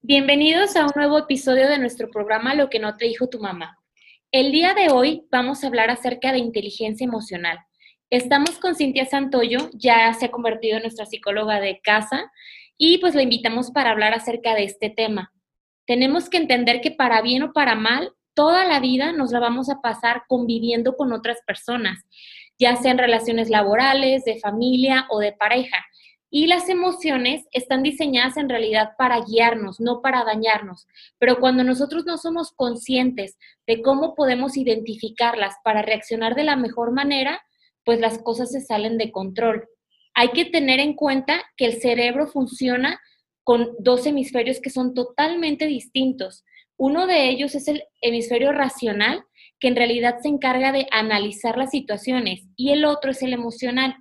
Bienvenidos a un nuevo episodio de nuestro programa Lo que no te dijo tu mamá. El día de hoy vamos a hablar acerca de inteligencia emocional. Estamos con Cintia Santoyo, ya se ha convertido en nuestra psicóloga de casa y pues la invitamos para hablar acerca de este tema. Tenemos que entender que para bien o para mal, toda la vida nos la vamos a pasar conviviendo con otras personas, ya sean relaciones laborales, de familia o de pareja. Y las emociones están diseñadas en realidad para guiarnos, no para dañarnos. Pero cuando nosotros no somos conscientes de cómo podemos identificarlas para reaccionar de la mejor manera, pues las cosas se salen de control. Hay que tener en cuenta que el cerebro funciona con dos hemisferios que son totalmente distintos. Uno de ellos es el hemisferio racional, que en realidad se encarga de analizar las situaciones, y el otro es el emocional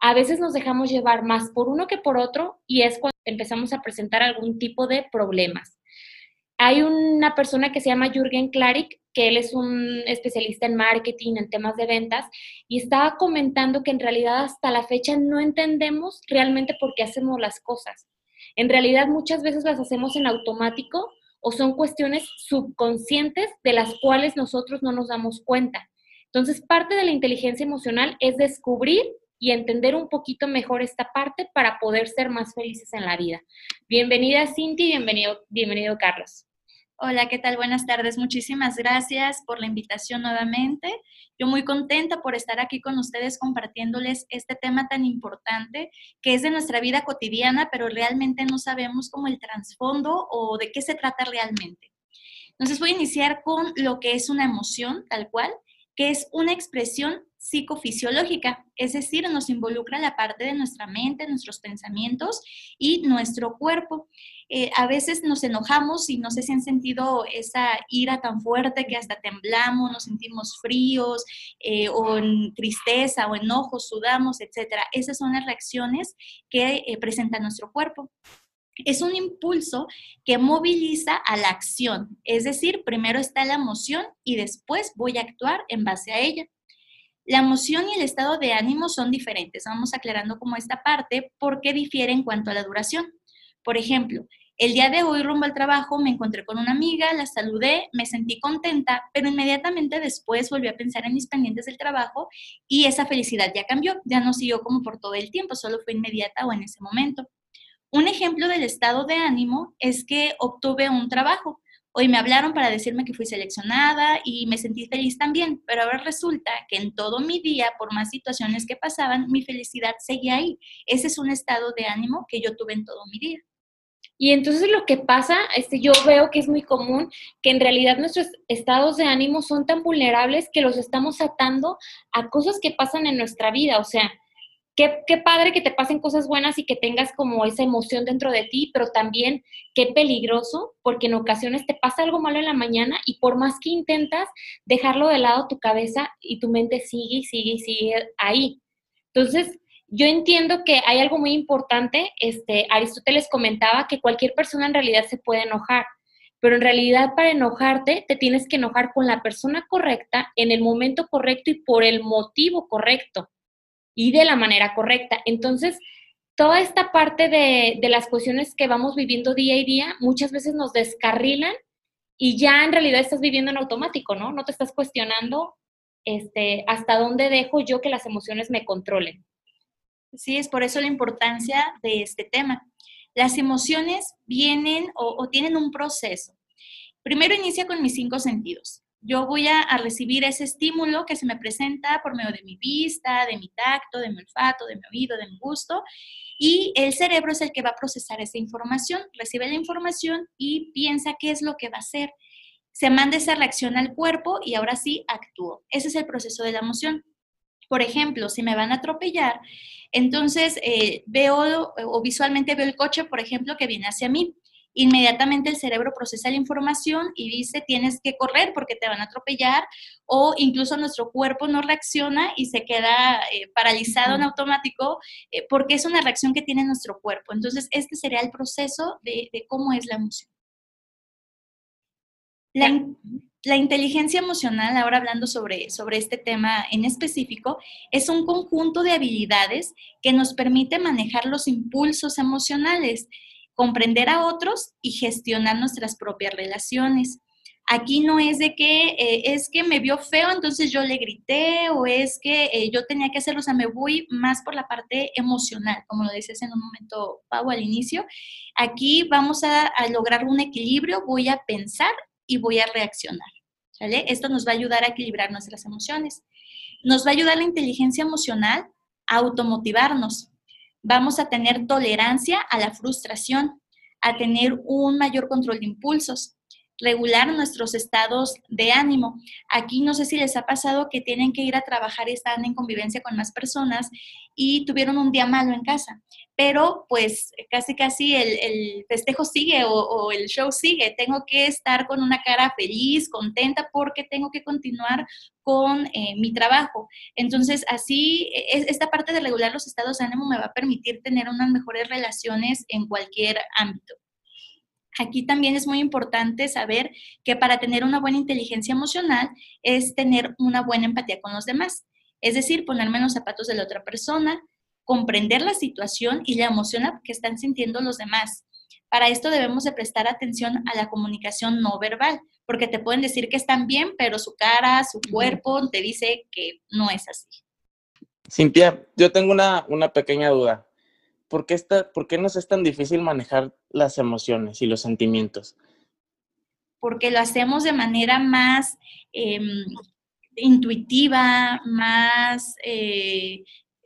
a veces nos dejamos llevar más por uno que por otro y es cuando empezamos a presentar algún tipo de problemas. Hay una persona que se llama Jürgen Klarik, que él es un especialista en marketing, en temas de ventas, y estaba comentando que en realidad hasta la fecha no entendemos realmente por qué hacemos las cosas. En realidad muchas veces las hacemos en automático o son cuestiones subconscientes de las cuales nosotros no nos damos cuenta. Entonces, parte de la inteligencia emocional es descubrir y entender un poquito mejor esta parte para poder ser más felices en la vida. Bienvenida Cinti, bienvenido, bienvenido Carlos. Hola, ¿qué tal? Buenas tardes. Muchísimas gracias por la invitación nuevamente. Yo muy contenta por estar aquí con ustedes compartiéndoles este tema tan importante que es de nuestra vida cotidiana, pero realmente no sabemos cómo el trasfondo o de qué se trata realmente. Entonces voy a iniciar con lo que es una emoción, tal cual, que es una expresión psicofisiológica, es decir, nos involucra la parte de nuestra mente, nuestros pensamientos y nuestro cuerpo. Eh, a veces nos enojamos y no sé si han sentido esa ira tan fuerte que hasta temblamos, nos sentimos fríos eh, o en tristeza o enojo, sudamos, etc. Esas son las reacciones que eh, presenta nuestro cuerpo es un impulso que moviliza a la acción, es decir, primero está la emoción y después voy a actuar en base a ella. La emoción y el estado de ánimo son diferentes. Vamos aclarando como esta parte porque difiere en cuanto a la duración. Por ejemplo, el día de hoy rumbo al trabajo me encontré con una amiga, la saludé, me sentí contenta, pero inmediatamente después volví a pensar en mis pendientes del trabajo y esa felicidad ya cambió, ya no siguió como por todo el tiempo, solo fue inmediata o en ese momento. Un ejemplo del estado de ánimo es que obtuve un trabajo. Hoy me hablaron para decirme que fui seleccionada y me sentí feliz también, pero ahora resulta que en todo mi día, por más situaciones que pasaban, mi felicidad seguía ahí. Ese es un estado de ánimo que yo tuve en todo mi día. Y entonces lo que pasa, este, yo veo que es muy común que en realidad nuestros estados de ánimo son tan vulnerables que los estamos atando a cosas que pasan en nuestra vida. O sea, Qué, padre que te pasen cosas buenas y que tengas como esa emoción dentro de ti, pero también qué peligroso, porque en ocasiones te pasa algo malo en la mañana y por más que intentas dejarlo de lado tu cabeza y tu mente sigue y sigue y sigue ahí. Entonces, yo entiendo que hay algo muy importante, este, Aristóteles comentaba que cualquier persona en realidad se puede enojar, pero en realidad para enojarte te tienes que enojar con la persona correcta, en el momento correcto y por el motivo correcto y de la manera correcta. Entonces, toda esta parte de, las cuestiones que vamos viviendo día y día, muchas veces nos descarrilan y ya en realidad estás viviendo en automático, ¿no? No te estás cuestionando este, hasta dónde dejo yo que las emociones me controlen. Sí, es por eso la importancia de este tema. Las emociones vienen o tienen un proceso. Primero inicia con mis cinco sentidos yo voy a, recibir ese estímulo que se me presenta por medio de mi vista, de mi tacto, de mi olfato, de mi oído, de mi gusto, y el cerebro es el que va a procesar esa información, recibe la información y piensa qué es lo que va a hacer. Se manda esa reacción al cuerpo y ahora sí actúo. Ese es el proceso de la emoción. Por ejemplo, si me van a atropellar, entonces eh, veo o visualmente veo el coche, por ejemplo, que viene hacia mí inmediatamente el cerebro procesa la información y dice tienes que correr porque te van a atropellar o incluso nuestro cuerpo no reacciona y se queda eh, paralizado en automático eh, porque es una reacción que tiene nuestro cuerpo. Entonces, este sería el proceso de, cómo es la emoción. La, inteligencia emocional, ahora hablando sobre, sobre este tema en específico, es un conjunto de habilidades que nos permite manejar los impulsos emocionales comprender a otros y gestionar nuestras propias relaciones. Aquí no es de que eh, es que me vio feo, entonces yo le grité o es que eh, yo tenía que hacerlo, o sea, me voy más por la parte emocional, como lo dices en un momento, Pau, al inicio. Aquí vamos a, lograr un equilibrio, voy a pensar y voy a reaccionar. Esto nos va a ayudar a equilibrar nuestras emociones. Nos va a ayudar la inteligencia emocional a automotivarnos. Vamos a tener tolerancia a la frustración, a tener un mayor control de impulsos, regular nuestros estados de ánimo. Aquí no sé si les ha pasado que tienen que ir a trabajar y están en convivencia con más personas y tuvieron un día malo en casa, pero pues casi casi el, festejo sigue o, el show sigue. Tengo que estar con una cara feliz, contenta, porque tengo que continuar con eh, mi trabajo. Entonces, así, e, esta parte de regular los estados de ánimo me va a permitir tener unas mejores relaciones en cualquier ámbito. Aquí también es muy importante saber que para tener una buena inteligencia emocional es tener una buena empatía con los demás. Es decir, ponerme en los zapatos de la otra persona, comprender la situación y la emoción que están sintiendo los demás. Para esto debemos de prestar atención a la comunicación no verbal, porque te pueden decir que están bien, pero su cara, su cuerpo te dice que no es así. Cintia, yo tengo una, una pequeña duda. ¿Por qué, está, ¿por qué nos es tan difícil manejar las emociones y los sentimientos? Porque lo hacemos de manera más em, intuitiva, más, eh,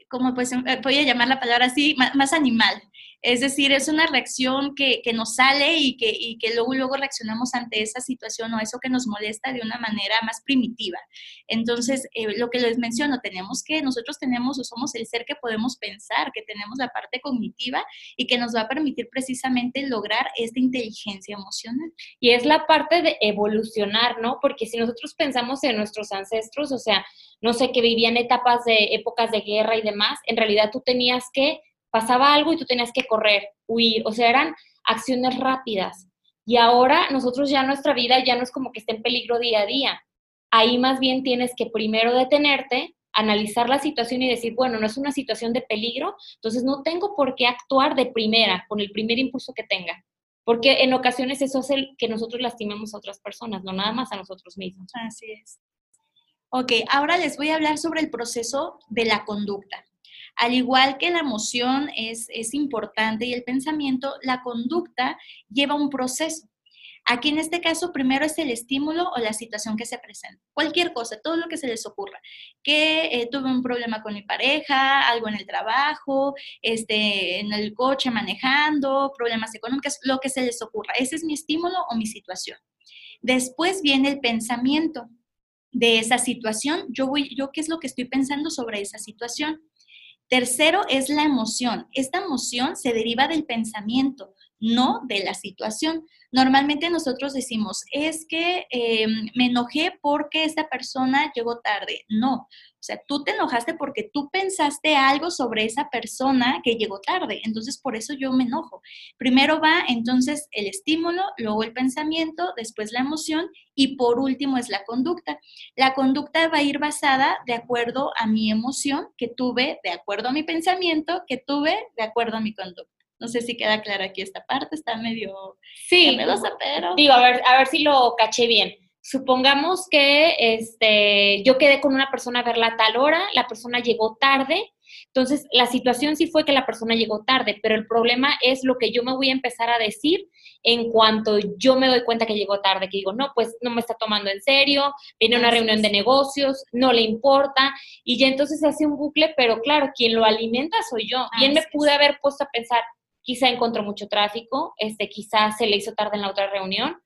como pues, eh, voy a llamar la palabra así, más animal. Es decir, es una reacción que, nos sale y que, y que luego, luego reaccionamos ante esa situación o eso que nos molesta de una manera más primitiva. Entonces, eh, lo que les menciono, tenemos que, nosotros tenemos o somos el ser que podemos pensar, que tenemos la parte cognitiva y que nos va a permitir precisamente lograr esta inteligencia emocional. Y es la parte de evolucionar, ¿no? Porque si nosotros pensamos en nuestros ancestros, o sea, no sé, que vivían etapas de épocas de guerra y demás, en realidad tú tenías que pasaba algo y tú tenías que correr, huir, o sea, eran acciones rápidas. Y ahora nosotros ya nuestra vida ya no es como que esté en peligro día a día. Ahí más bien tienes que primero detenerte, analizar la situación y decir, bueno, no es una situación de peligro, entonces no tengo por qué actuar de primera, con el primer impulso que tenga. Porque en ocasiones eso hace que nosotros lastimemos a otras personas, no nada más a nosotros mismos. Así es. Ok, ahora les voy a hablar sobre el proceso de la conducta. Al igual que la emoción es, importante y el pensamiento, la conducta lleva un proceso. Aquí en este caso, primero es el estímulo o la situación que se presenta. Cualquier cosa, todo lo que se les ocurra. Que eh, tuve un problema con mi pareja, algo en el trabajo, este, en el coche manejando, problemas económicos, lo que se les ocurra. Ese es mi estímulo o mi situación. Después viene el pensamiento de esa situación. Yo voy, yo qué es lo que estoy pensando sobre esa situación. Tercero es la emoción. Esta emoción se deriva del pensamiento, no de la situación. Normalmente nosotros decimos, es que em, me enojé porque esta persona llegó tarde. No, o sea, tú te enojaste porque tú pensaste algo sobre esa persona que llegó tarde. Entonces, por eso yo me enojo. Primero va entonces el estímulo, luego el pensamiento, después la emoción y por último es la conducta. La conducta va a ir basada de acuerdo a mi emoción que tuve, de acuerdo a mi pensamiento que tuve, de acuerdo a mi conducta. No sé si queda clara aquí esta parte, está medio sí, pero... Digo, a ver, a ver si lo caché bien supongamos que este, yo quedé con una persona a verla a tal hora, la persona llegó tarde, entonces la situación sí fue que la persona llegó tarde, pero el problema es lo que yo me voy a empezar a decir en cuanto yo me doy cuenta que llegó tarde, que digo, no, pues no me está tomando en serio, viene una reunión de negocios, no le importa, y ya entonces se hace un bucle, pero claro, quien lo alimenta soy yo. Bien me pude haber puesto a pensar, quizá encontró mucho tráfico, este, quizá se le hizo tarde en la otra reunión,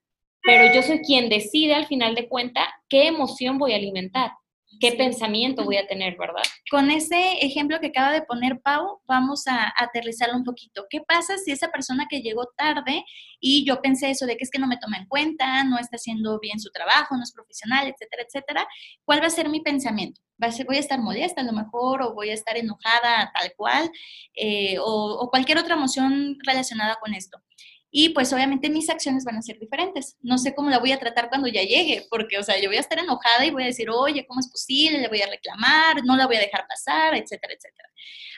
pero yo soy quien decide al final de cuenta qué emoción voy a alimentar, qué pensamiento voy a tener, ¿verdad? Con ese ejemplo que acaba de poner Pau, vamos a aterrizarlo un poquito. ¿Qué pasa si esa persona que llegó tarde y yo pensé eso de que es que no me toma en cuenta, no está haciendo bien su trabajo, no es profesional, etcétera, etcétera? ¿Cuál va a ser mi pensamiento? voy a estar molesta a lo mejor o voy a estar enojada tal cual eh, o cualquier otra emoción relacionada con esto. Y pues obviamente mis acciones van a ser diferentes. No sé cómo la voy a tratar cuando ya llegue, porque, o sea, yo voy a estar enojada y voy a decir, oye, ¿cómo es posible? Le voy a reclamar, no la voy a dejar pasar, etcétera, etcétera.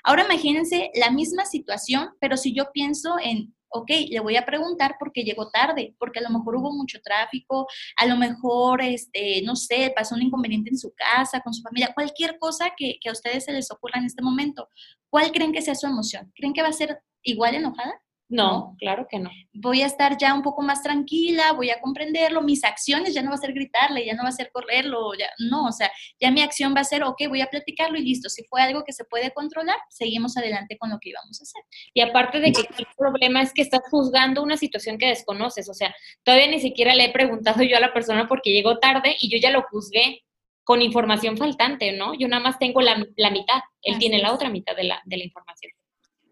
Ahora imagínense la misma situación, pero si yo pienso en ok, le voy a preguntar por qué llegó tarde, porque a lo mejor hubo mucho tráfico, a lo mejor, este, no sé, pasó un inconveniente en su casa, con su familia, cualquier cosa que, que a ustedes se les ocurra en este momento. ¿Cuál creen que sea su emoción? ¿Creen que va a ser igual enojada? No, claro que no. Voy a estar ya un poco más tranquila, voy a comprenderlo, mis acciones ya no va a ser gritarle, ya no va a ser correrlo, ya no, o sea, ya mi acción va a ser, ok, voy a platicarlo y listo, si fue algo que se puede controlar, seguimos adelante con lo que íbamos a hacer. Y aparte de que el problema es que estás juzgando una situación que desconoces, o sea, todavía ni siquiera le he preguntado yo a la persona porque llegó tarde y yo ya lo juzgué con información faltante, ¿no? Yo nada más tengo la, la mitad, él tiene la otra mitad de la, de la información.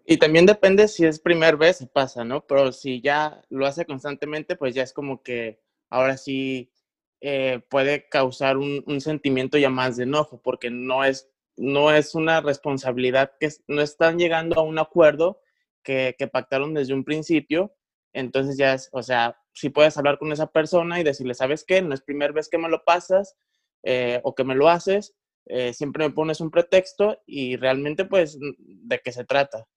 Y también depende si es primera vez se pasa, ¿no? Pero si ya lo hace constantemente, pues ya es como que ahora sí eh, puede causar un, sentimiento ya más de enojo, porque no es, no es una responsabilidad que no están llegando a un acuerdo que, que pactaron desde un principio. Entonces ya es, o sea, si puedes hablar con esa persona y decirle, ¿sabes qué? No es primera vez que me lo pasas eh, o que me lo haces, eh, siempre me pones un pretexto y realmente pues de qué se trata.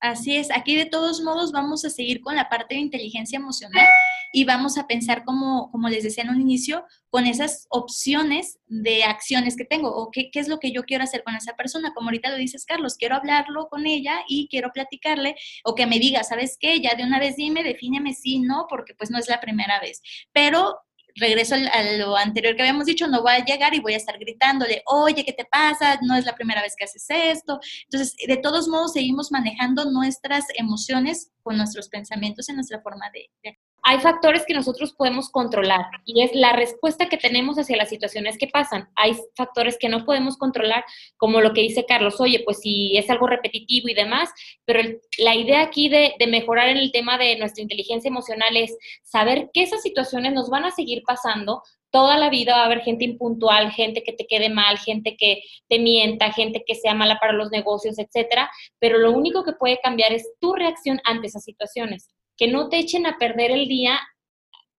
Así es, aquí de todos modos vamos a seguir con la parte de inteligencia emocional y vamos a pensar como, como les decía en un inicio, con esas opciones de acciones que tengo o qué, qué, es lo que yo quiero hacer con esa persona. Como ahorita lo dices, Carlos, quiero hablarlo con ella y quiero platicarle o que me diga, ¿sabes qué? Ya de una vez dime, defíneme sí, no, porque pues no es la primera vez. Pero regreso a lo anterior que habíamos dicho, no voy a llegar y voy a estar gritándole, oye, ¿qué te pasa? No es la primera vez que haces esto. Entonces, de todos modos, seguimos manejando nuestras emociones con nuestros pensamientos en nuestra forma de, de hay factores que nosotros podemos controlar y es la respuesta que tenemos hacia las situaciones que pasan. Hay factores que no podemos controlar, como lo que dice Carlos, oye, pues si es algo repetitivo y demás, pero el, la idea aquí de, de, mejorar en el tema de nuestra inteligencia emocional es saber que esas situaciones nos van a seguir pasando. Toda la vida va a haber gente impuntual, gente que te quede mal, gente que te mienta, gente que sea mala para los negocios, etcétera. Pero lo único que puede cambiar es tu reacción ante esas situaciones que no te echen a perder el día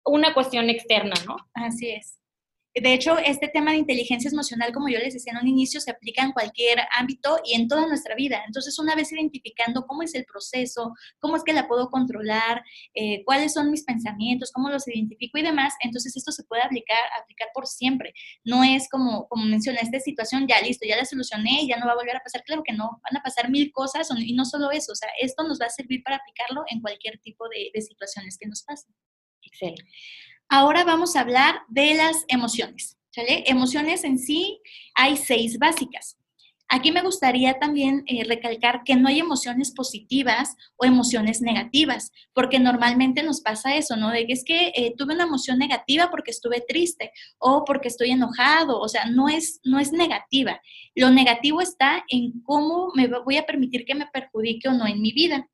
una cuestión externa, ¿no? Así es. De hecho, este tema de inteligencia emocional, como yo les decía en un inicio, se aplica en cualquier ámbito y en toda nuestra vida. Entonces, una vez identificando cómo es el proceso, cómo es que la puedo controlar, eh, cuáles son mis pensamientos, cómo los identifico y demás, entonces esto se puede aplicar, aplicar por siempre. No es como, como menciona, esta situación ya listo, ya la solucioné y ya no va a volver a pasar. Claro que no, van a pasar mil cosas y no solo eso, o sea, esto nos va a servir para aplicarlo en cualquier tipo de, de situaciones que nos pasen. Excelente. Ahora vamos a hablar de las emociones. Emociones en sí hay seis básicas. Aquí me gustaría también eh, recalcar que no hay emociones positivas o emociones negativas, porque normalmente nos pasa eso, ¿no? De que es que eh, tuve una emoción negativa porque estuve triste o porque estoy enojado, o sea, no es, no es negativa. Lo negativo está en cómo me voy a permitir que me perjudique o no en mi vida.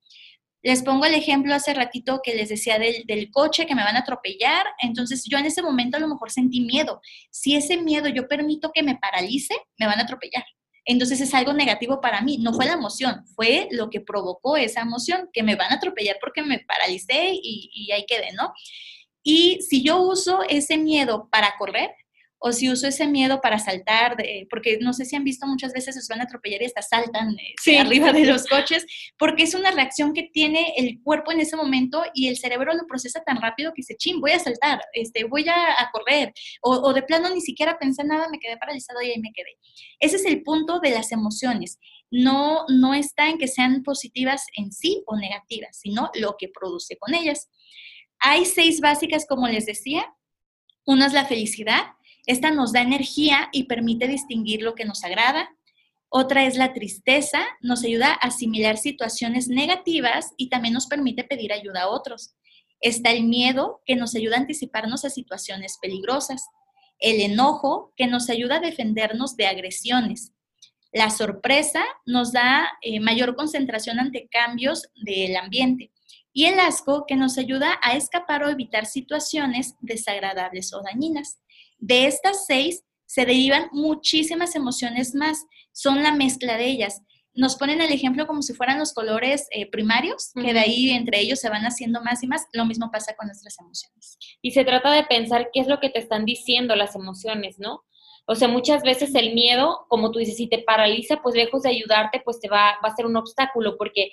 Les pongo el ejemplo hace ratito que les decía del, del, coche que me van a atropellar. Entonces yo en ese momento a lo mejor sentí miedo. Si ese miedo yo permito que me paralice, me van a atropellar. Entonces es algo negativo para mí. No fue la emoción, fue lo que provocó esa emoción, que me van a atropellar porque me paralicé y, y ahí quedé, ¿no? Y si yo uso ese miedo para correr, o si uso ese miedo para saltar, de, porque no sé si han visto muchas veces se van a atropellar y hasta saltan eh, sí. arriba de los coches, porque es una reacción que tiene el cuerpo en ese momento y el cerebro lo procesa tan rápido que dice, ching, voy a saltar, este, voy a, a correr, o, o, de plano ni siquiera pensé nada, me quedé paralizado y ahí me quedé. Ese es el punto de las emociones. No, no está en que sean positivas en sí o negativas, sino lo que produce con ellas. Hay seis básicas, como les decía. Una es la felicidad, esta nos da energía y permite distinguir lo que nos agrada. Otra es la tristeza, nos ayuda a asimilar situaciones negativas y también nos permite pedir ayuda a otros. Está el miedo, que nos ayuda a anticiparnos a situaciones peligrosas. El enojo, que nos ayuda a defendernos de agresiones. La sorpresa nos da eh, mayor concentración ante cambios del ambiente. Y el asco, que nos ayuda a escapar o evitar situaciones desagradables o dañinas. De estas seis se derivan muchísimas emociones más, son la mezcla de ellas. Nos ponen el ejemplo como si fueran los colores eh, primarios, uh -huh. que de ahí entre ellos se van haciendo más y más. Lo mismo pasa con nuestras emociones. Y se trata de pensar qué es lo que te están diciendo las emociones, ¿no? O sea, muchas veces el miedo, como tú dices, si te paraliza, pues lejos de ayudarte, pues te va, va a ser un obstáculo, porque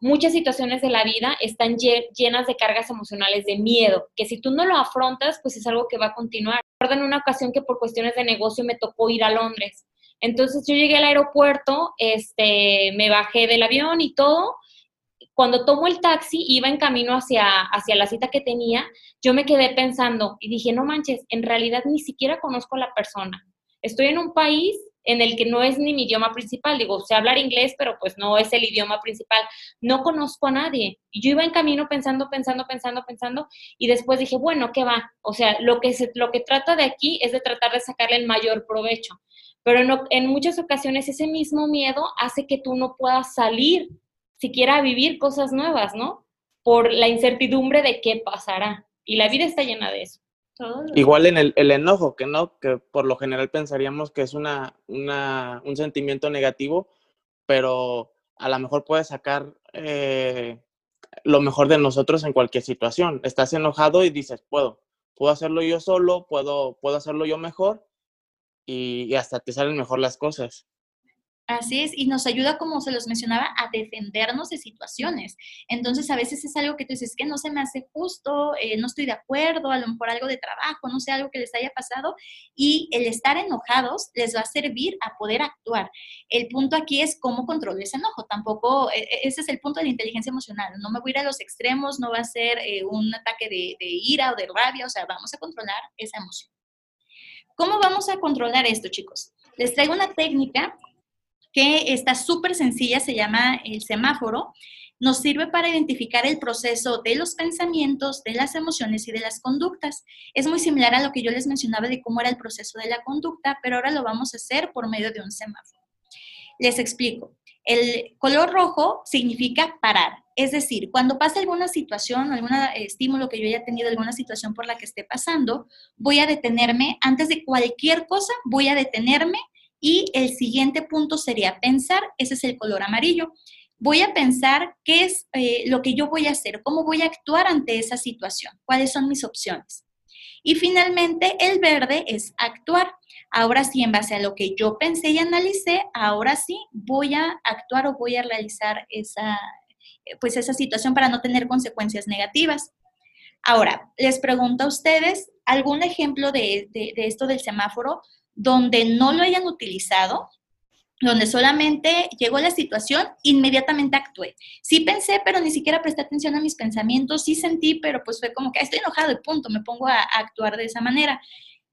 muchas situaciones de la vida están llenas de cargas emocionales de miedo, que si tú no lo afrontas, pues es algo que va a continuar. Recuerdo en una ocasión que por cuestiones de negocio me tocó ir a Londres. Entonces yo llegué al aeropuerto, este, me bajé del avión y todo. Cuando tomo el taxi, iba en camino hacia, hacia la cita que tenía, yo me quedé pensando y dije, no manches, en realidad ni siquiera conozco a la persona. Estoy en un país en el que no es ni mi idioma principal. Digo, sé hablar inglés, pero pues no es el idioma principal. No conozco a nadie. Y yo iba en camino pensando, pensando, pensando, pensando, y después dije, bueno, ¿qué va? O sea, lo que, se, lo que trata de aquí es de tratar de sacarle el mayor provecho. Pero no, en muchas ocasiones ese mismo miedo hace que tú no puedas salir, siquiera a vivir cosas nuevas, ¿no? Por la incertidumbre de qué pasará. Y la vida está llena de eso. Igual en el, el, enojo, que no, que por lo general pensaríamos que es una, una, un sentimiento negativo, pero a lo mejor puede sacar eh, lo mejor de nosotros en cualquier situación. Estás enojado y dices, puedo, puedo hacerlo yo solo, puedo, puedo hacerlo yo mejor y, y hasta te salen mejor las cosas. Así es, y nos ayuda, como se los mencionaba, a defendernos de situaciones. Entonces, a veces es algo que tú dices que no se me hace justo, eh, no estoy de acuerdo, a lo mejor algo de trabajo, no sé, algo que les haya pasado, y el estar enojados les va a servir a poder actuar. El punto aquí es cómo controlo ese enojo. Tampoco, e, e, ese es el punto de la inteligencia emocional. No me voy a ir a los extremos, no va a ser eh, un ataque de, de ira o de rabia, o sea, vamos a controlar esa emoción. ¿Cómo vamos a controlar esto, chicos? Les traigo una técnica que está súper sencilla, se llama el semáforo. Nos sirve para identificar el proceso de los pensamientos, de las emociones y de las conductas. Es muy similar a lo que yo les mencionaba de cómo era el proceso de la conducta, pero ahora lo vamos a hacer por medio de un semáforo. Les explico. El color rojo significa parar, es decir, cuando pasa alguna situación, algún estímulo que yo haya tenido, alguna situación por la que esté pasando, voy a detenerme, antes de cualquier cosa, voy a detenerme y el siguiente punto sería pensar, ese es el color amarillo. Voy a pensar qué es eh, lo que yo voy a hacer, cómo voy a actuar ante esa situación, cuáles son mis opciones. Y finalmente, el verde es actuar. Ahora sí, en base a lo que yo pensé y analicé, ahora sí voy a actuar o voy a realizar esa, pues esa situación para no tener consecuencias negativas. Ahora, les pregunto a ustedes algún ejemplo de, de esto del semáforo donde no lo hayan utilizado, donde solamente llegó la situación, inmediatamente actué. Sí pensé, pero ni siquiera presté atención a mis pensamientos, sí sentí, pero pues fue como que estoy enojado y punto, me pongo a, a actuar de esa manera.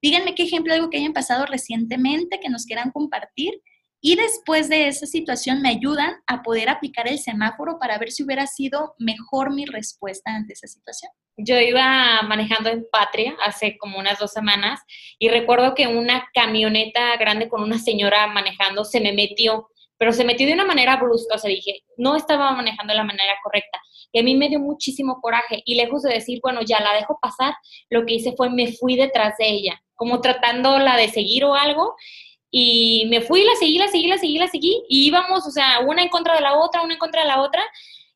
Díganme qué ejemplo, algo que hayan pasado recientemente, que nos quieran compartir y después de esa situación me ayudan a poder aplicar el semáforo para ver si hubiera sido mejor mi respuesta ante esa situación. Yo iba manejando en Patria hace como unas dos semanas y recuerdo que una camioneta grande con una señora manejando se me metió, pero se metió de una manera brusca, o sea, dije, no estaba manejando de la manera correcta. Y a mí me dio muchísimo coraje y lejos de decir, bueno, ya la dejo pasar, lo que hice fue me fui detrás de ella, como tratándola de seguir o algo y me fui, la seguí, la seguí, la seguí, la seguí, y íbamos, o sea, una en contra de la otra, una en contra de la otra,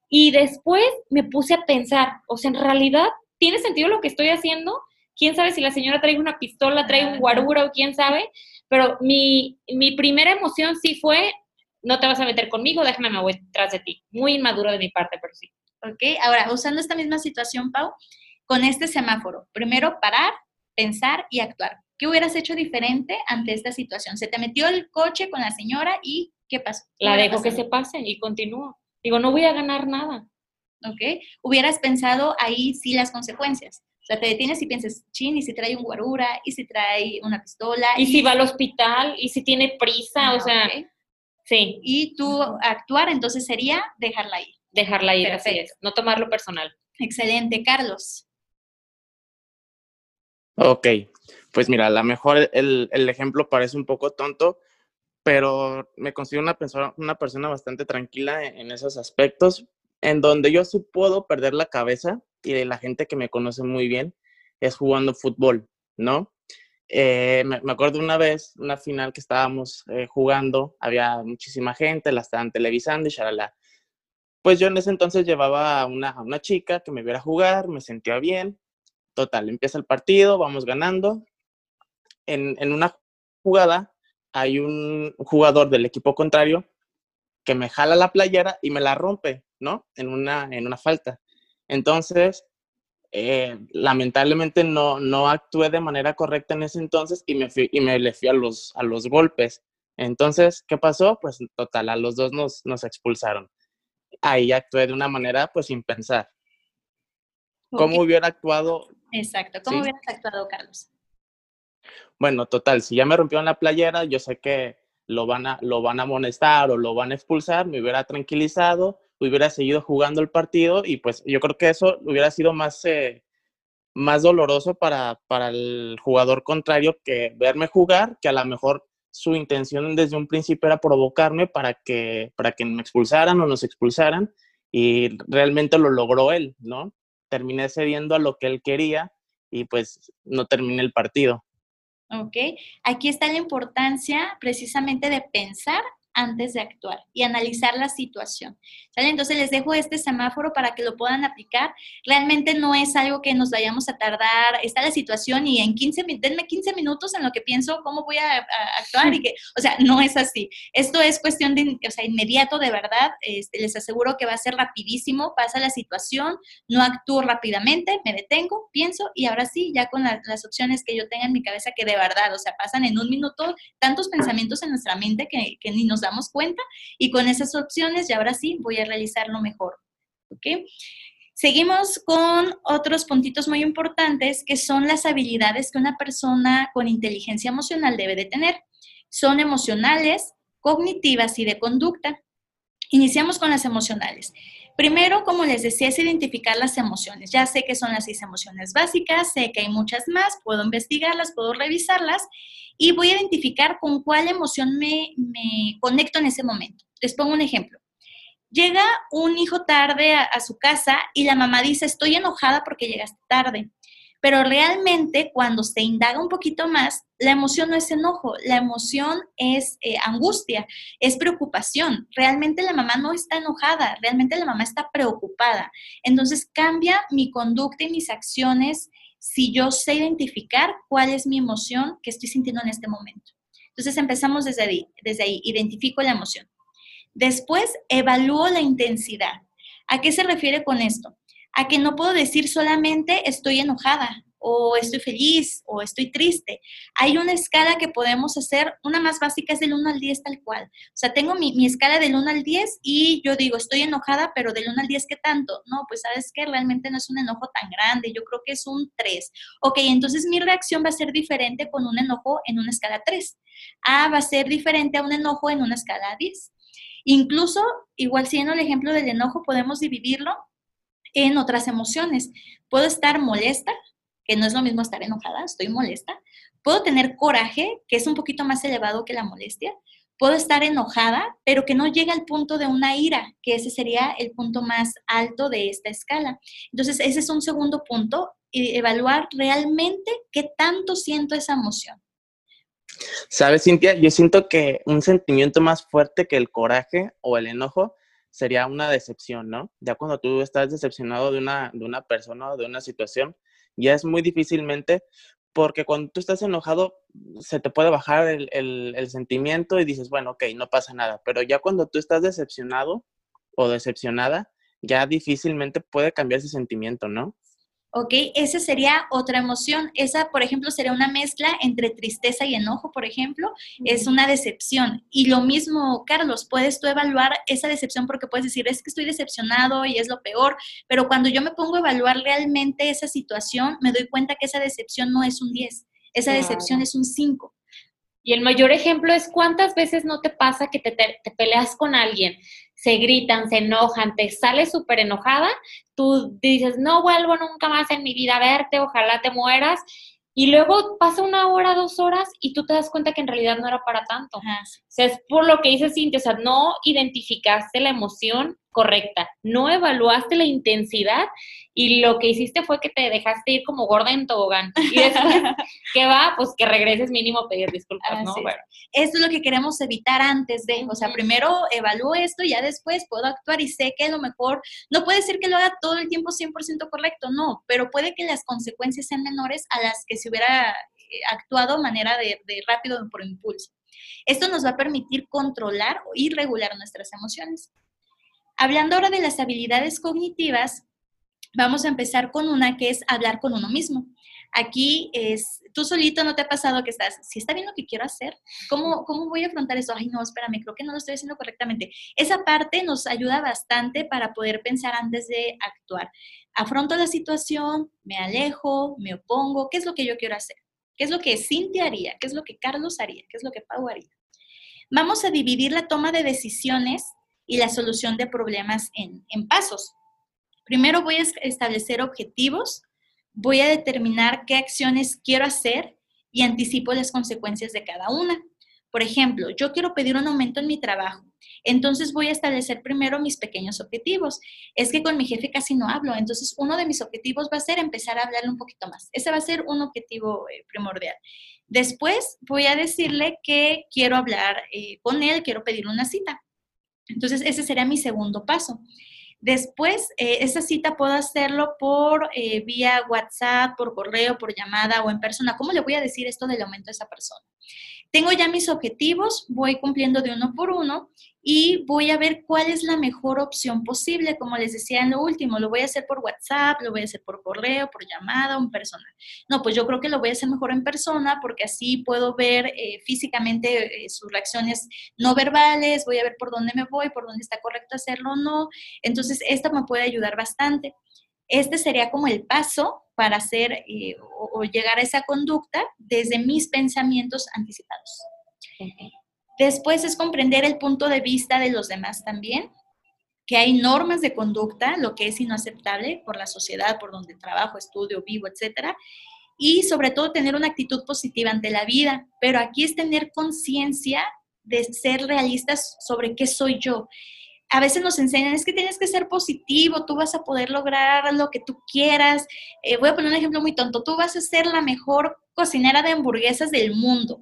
y después me puse a pensar, o sea, en realidad, ¿tiene sentido lo que estoy haciendo? ¿Quién sabe si la señora trae una pistola, trae un guarura o quién sabe? Pero mi, mi primera emoción sí fue, no te vas a meter conmigo, déjame, me voy detrás de ti. Muy inmaduro de mi parte, pero sí. Ok, ahora, usando esta misma situación, Pau, con este semáforo, primero parar, pensar y actuar. ¿Qué hubieras hecho diferente ante esta situación? Se te metió el coche con la señora y ¿qué pasó? la dejo que se pase y continúo. Digo, no voy a ganar nada. ¿Ok? Hubieras pensado ahí sí las consecuencias. O sea, te detienes y piensas, chin, y si trae un guarura, y si trae una pistola. Y, si va al hospital, y si tiene prisa, o sea, sí. Y tú actuar, entonces sería dejarla ir. Dejarla ir, así es, no tomarlo personal. Excelente, Carlos. Ok, pues mira, a lo mejor el, el, ejemplo parece un poco tonto, pero me considero una persona, una persona bastante tranquila en, esos aspectos, en donde yo sí puedo perder la cabeza y la gente que me conoce muy bien es jugando fútbol, ¿no? Eh, me, me, acuerdo una vez, una final que estábamos eh, jugando, había muchísima gente, la estaban televisando y shalala. Pues yo en ese entonces llevaba a una, a una chica que me viera jugar, me sentía bien. Total, empieza el partido, vamos ganando en, una jugada hay un jugador del equipo contrario que me jala la playera y me la rompe, ¿no? En una, en una falta. Entonces, eh, lamentablemente no, no actué de manera correcta en ese entonces y me, fui, y me le fui a los, a los golpes. Entonces, ¿qué pasó? Pues total, a los dos nos, nos expulsaron. Ahí actué de una manera pues sin pensar. ¿Cómo hubiera actuado? Exacto, ¿cómo hubieras actuado, Carlos? Bueno, total, si ya me rompieron la playera, yo sé que lo van a, lo van a amonestar o lo van a expulsar, me hubiera tranquilizado, hubiera seguido jugando el partido y pues yo creo que eso hubiera sido más, eh, más doloroso para, para el jugador contrario que verme jugar, que a lo mejor su intención desde un principio era provocarme para que, para que me expulsaran o nos expulsaran y realmente lo logró él, ¿no? Terminé cediendo a lo que él quería y pues no terminé el partido. ¿Ok? Aquí está la importancia precisamente de pensar antes de actuar y analizar la situación. ¿sale? Entonces les dejo este semáforo para que lo puedan aplicar. Realmente no es algo que nos vayamos a tardar, está la situación y en 15, denme 15 minutos en lo que pienso cómo voy a, actuar y que, o sea, no es así. Esto es cuestión de, o sea, inmediato de verdad. Este, les aseguro que va a ser rapidísimo, pasa la situación, no actúo rápidamente, me detengo, pienso y ahora sí, ya con las opciones que yo tenga en mi cabeza que de verdad, o sea, pasan en un minuto tantos pensamientos en nuestra mente que, que ni nos damos cuenta y con esas opciones ya ahora sí voy a realizarlo mejor. Seguimos con otros puntitos muy importantes que son las habilidades que una persona con inteligencia emocional debe de tener. Son emocionales, cognitivas y de conducta. Iniciamos con las emocionales. Primero, como les decía, es identificar las emociones. Ya sé que son las seis emociones básicas, sé que hay muchas más, puedo investigarlas, puedo revisarlas y voy a identificar con cuál emoción me, conecto en ese momento. Les pongo un ejemplo. Llega un hijo tarde a, su casa y la mamá dice, estoy enojada porque llegaste tarde. Pero realmente cuando se indaga un poquito más, la emoción no es enojo, la emoción es eh, angustia, es preocupación. Realmente la mamá no está enojada, realmente la mamá está preocupada. Entonces cambia mi conducta y mis acciones si yo sé identificar cuál es mi emoción que estoy sintiendo en este momento. Entonces empezamos desde ahí, desde ahí, identifico la emoción. Después evalúo la intensidad. ¿A qué se refiere con esto? A que no puedo decir solamente estoy enojada, o estoy feliz o estoy triste. Hay una escala que podemos hacer, una más básica es del 1 al 10 tal cual. O sea, tengo mi, escala del 1 al 10 y yo digo, estoy enojada, pero del 1 al 10, ¿qué tanto? No, pues sabes que realmente no es un enojo tan grande, yo creo que es un 3. Ok, entonces mi reacción va a ser diferente con un enojo en una escala 3. A va a ser diferente a un enojo en una escala 10. Incluso, igual siendo el ejemplo del enojo, podemos dividirlo en otras emociones. Puedo estar molesta, que no es lo mismo estar enojada, estoy molesta. Puedo tener coraje, que es un poquito más elevado que la molestia. Puedo estar enojada, pero que no llega al punto de una ira, que ese sería el punto más alto de esta escala. Entonces, ese es un segundo punto, evaluar realmente qué tanto siento esa emoción. ¿Sabes, Cintia? Yo siento que un sentimiento más fuerte que el coraje o el enojo sería una decepción, ¿no? Ya cuando tú estás decepcionado de una, de una persona o de una situación, ya es muy difícilmente, porque cuando tú estás enojado se te puede bajar el, el, sentimiento y dices, bueno, ok, no pasa nada, pero ya cuando tú estás decepcionado o decepcionada, ya difícilmente puede cambiar ese sentimiento, ¿no? ¿Ok? Esa sería otra emoción. Esa, por ejemplo, sería una mezcla entre tristeza y enojo, por ejemplo. Es una decepción. Y lo mismo, Carlos, puedes tú evaluar esa decepción porque puedes decir, es que estoy decepcionado y es lo peor, pero cuando yo me pongo a evaluar realmente esa situación, me doy cuenta que esa decepción no es un 10, esa decepción es un 5. Y el mayor ejemplo es cuántas veces no te pasa que te, te peleas con alguien se gritan, se enojan, te sales súper enojada, tú dices, no vuelvo nunca más en mi vida a verte, ojalá te mueras. Y luego pasa una hora, dos horas y tú te das cuenta que en realidad no era para tanto. O sea, es por lo que dice Cintia, o sea, no identificaste la emoción correcta, no evaluaste la intensidad y lo que hiciste fue que te dejaste ir como gorda en tobogán. Y después, ¿qué va? Pues que regreses mínimo a pedir disculpas, ¿no? Bueno. Esto es lo que queremos evitar antes de, o sea, primero evalúo esto y ya después puedo actuar y sé que a lo mejor, no puede ser que lo haga todo el tiempo 100% correcto, no, pero puede que las consecuencias sean menores a las que se hubiera eh, actuado de manera de, de rápido por impulso. Esto nos va a permitir controlar y regular nuestras emociones. Hablando ahora de las habilidades cognitivas, vamos a empezar con una que es hablar con uno mismo. Aquí es, tú solito no te ha pasado que estás, si está bien lo que quiero hacer, ¿cómo, ¿cómo voy a afrontar eso? Ay, no, espérame, creo que no lo estoy haciendo correctamente. Esa parte nos ayuda bastante para poder pensar antes de actuar. Afronto la situación, me alejo, me opongo, ¿qué es lo que yo quiero hacer? ¿Qué es lo que Cintia haría? ¿Qué es lo que Carlos haría? ¿Qué es lo que Pau haría? Vamos a dividir la toma de decisiones y la solución de problemas en, en pasos. Primero voy a establecer objetivos voy a determinar qué acciones quiero hacer y anticipo las consecuencias de cada una. Por ejemplo, yo quiero pedir un aumento en mi trabajo. Entonces voy a establecer primero mis pequeños objetivos. Es que con mi jefe casi no hablo, entonces uno de mis objetivos va a ser empezar a hablarle un poquito más. Ese va a ser un objetivo eh, primordial. Después voy a decirle que quiero hablar eh, con él, quiero pedir una cita. Entonces ese sería mi segundo paso. Después, eh, esa cita puedo hacerlo por eh, vía WhatsApp, por correo, por llamada o en persona. ¿Cómo le voy a decir esto del aumento a esa persona? Tengo ya mis objetivos, voy cumpliendo de uno por uno y voy a ver cuál es la mejor opción posible. Como les decía en lo último, lo voy a hacer por WhatsApp, lo voy a hacer por correo, por llamada o en persona. No, pues yo creo que lo voy a hacer mejor en persona porque así puedo ver eh, físicamente eh, sus reacciones no verbales, voy a ver por dónde me voy, por dónde está correcto hacerlo o no. Entonces, esta me puede ayudar bastante. Este sería como el paso para hacer eh, o, llegar a esa conducta desde mis pensamientos anticipados. Después es comprender el punto de vista de los demás también, que hay normas de conducta, lo que es inaceptable por la sociedad, por donde trabajo, estudio, vivo, etcétera, y sobre todo tener una actitud positiva ante la vida. Pero aquí es tener conciencia de ser realistas sobre qué soy yo a veces nos enseñan, es que tienes que ser positivo, tú vas a poder lograr lo que tú quieras. Eh, voy a poner un ejemplo muy tonto, tú vas a ser la mejor cocinera de hamburguesas del mundo.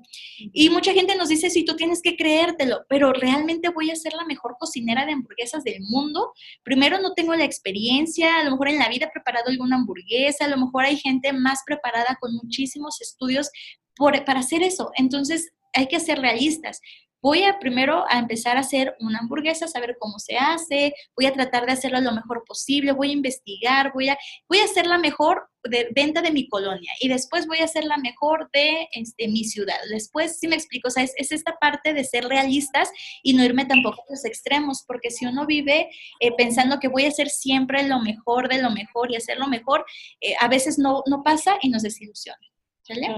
Y mucha gente nos dice, sí, tú tienes que creértelo, pero realmente voy a ser la mejor cocinera de hamburguesas del mundo. Primero no tengo la experiencia, a lo mejor en la vida he preparado alguna hamburguesa, a lo mejor hay gente más preparada con muchísimos estudios para hacer eso. Entonces, hay que ser realistas voy a primero a empezar a hacer una hamburguesa, saber cómo se hace, voy a tratar de hacerlo lo mejor posible, voy a investigar, voy a, voy a hacer la mejor de venta de mi colonia y después voy a hacer la mejor de este, mi ciudad. Después, si me explico, o sea, es, esta parte de ser realistas y no irme tampoco a los extremos, porque si uno vive eh, pensando que voy a hacer siempre lo mejor de lo mejor y hacer lo mejor, eh, a veces no, no pasa y nos desilusiona.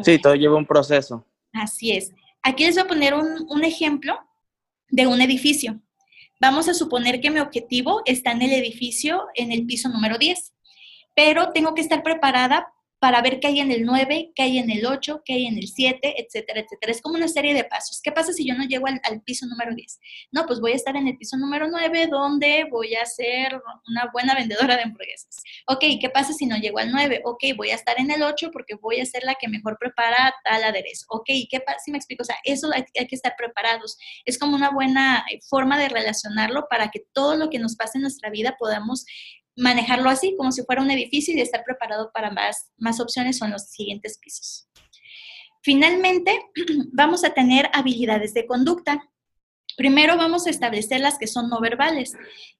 Sí, todo lleva un proceso. Así es. Aquí les voy a poner un, ejemplo de un edificio. Vamos a suponer que mi objetivo está en el edificio en el piso número 10, pero tengo que estar preparada para ver qué hay en el 9, qué hay en el 8, qué hay en el 7, etcétera, etcétera. Es como una serie de pasos. ¿Qué pasa si yo no llego al, piso número 10? No, pues voy a estar en el piso número 9 donde voy a ser una buena vendedora de hamburguesas. Ok, ¿qué pasa si no llego al 9? Ok, voy a estar en el 8 porque voy a ser la que mejor prepara tal aderezo. Ok, ¿qué pasa si me explico? O sea, eso hay, hay que estar preparados. Es como una buena eh, forma de relacionarlo para que todo lo que nos pase en nuestra vida podamos manejarlo así, como si fuera un edificio y estar preparado para más, más opciones son los siguientes pisos. Finalmente, vamos a tener habilidades de conducta. Primero vamos a establecer las que son no verbales.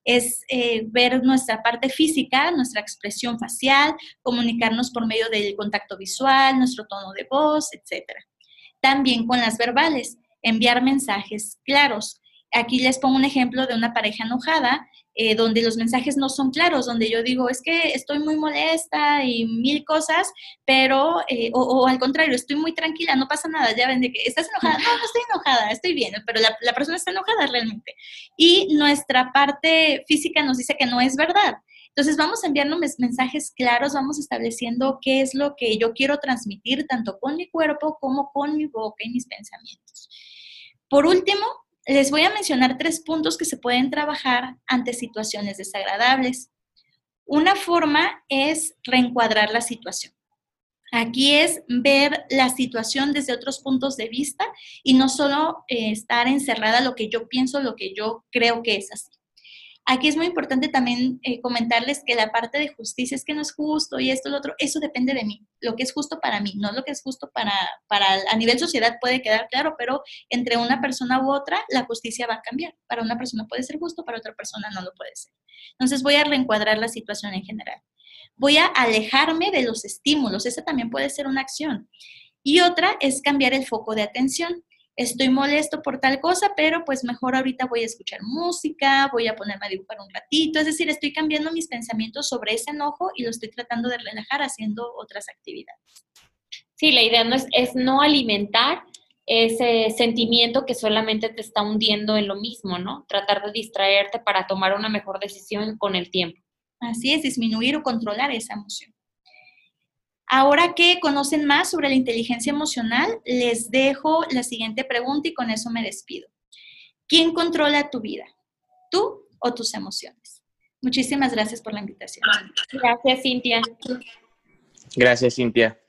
Es eh, ver nuestra parte física, nuestra expresión facial, comunicarnos por medio del contacto visual, nuestro tono de voz, etc. También con las verbales, enviar mensajes claros. Aquí les pongo un ejemplo de una pareja enojada eh, donde los mensajes no son claros, donde yo digo, es que estoy muy molesta y mil cosas, pero, eh, o, al contrario, estoy muy tranquila, no pasa nada, ya ven de que estás enojada, no, no estoy enojada, estoy bien, pero la, la persona está enojada realmente. Y nuestra parte física nos dice que no es verdad. Entonces vamos enviando mensajes claros, vamos estableciendo qué es lo que yo quiero transmitir tanto con mi cuerpo como con mi boca y mis pensamientos. Por último, les voy a mencionar tres puntos que se pueden trabajar ante situaciones desagradables. Una forma es reencuadrar la situación. Aquí es ver la situación desde otros puntos de vista y no solo eh, estar encerrada lo que yo pienso, lo que yo creo que es así. Aquí es muy importante también eh, comentarles que la parte de justicia es que no es justo y esto, lo otro, eso depende de mí. lo que es justo para mí, no lo que es justo para, para, a nivel sociedad puede quedar claro, pero entre una persona u otra, la justicia va a cambiar. Para una persona puede ser justo, para otra persona no lo puede ser. Entonces voy a reencuadrar la situación en general. Voy a alejarme de los estímulos, esa también puede ser una acción. Y otra es cambiar el foco de atención estoy molesto por tal cosa, pero pues mejor ahorita voy a escuchar música, voy a ponerme a dibujar un ratito, es decir, estoy cambiando mis pensamientos sobre ese enojo y lo estoy tratando de relajar haciendo otras actividades. Sí, la idea no es, es no alimentar ese sentimiento que solamente te está hundiendo en lo mismo, ¿no? Tratar de distraerte para tomar una mejor decisión con el tiempo. Así es, disminuir o controlar esa emoción. Ahora que conocen más sobre la inteligencia emocional, les dejo la siguiente pregunta y con eso me despido. ¿Quién controla tu vida? ¿Tú o tus emociones? Muchísimas gracias por la invitación. Gracias, Cintia. Gracias, Cintia.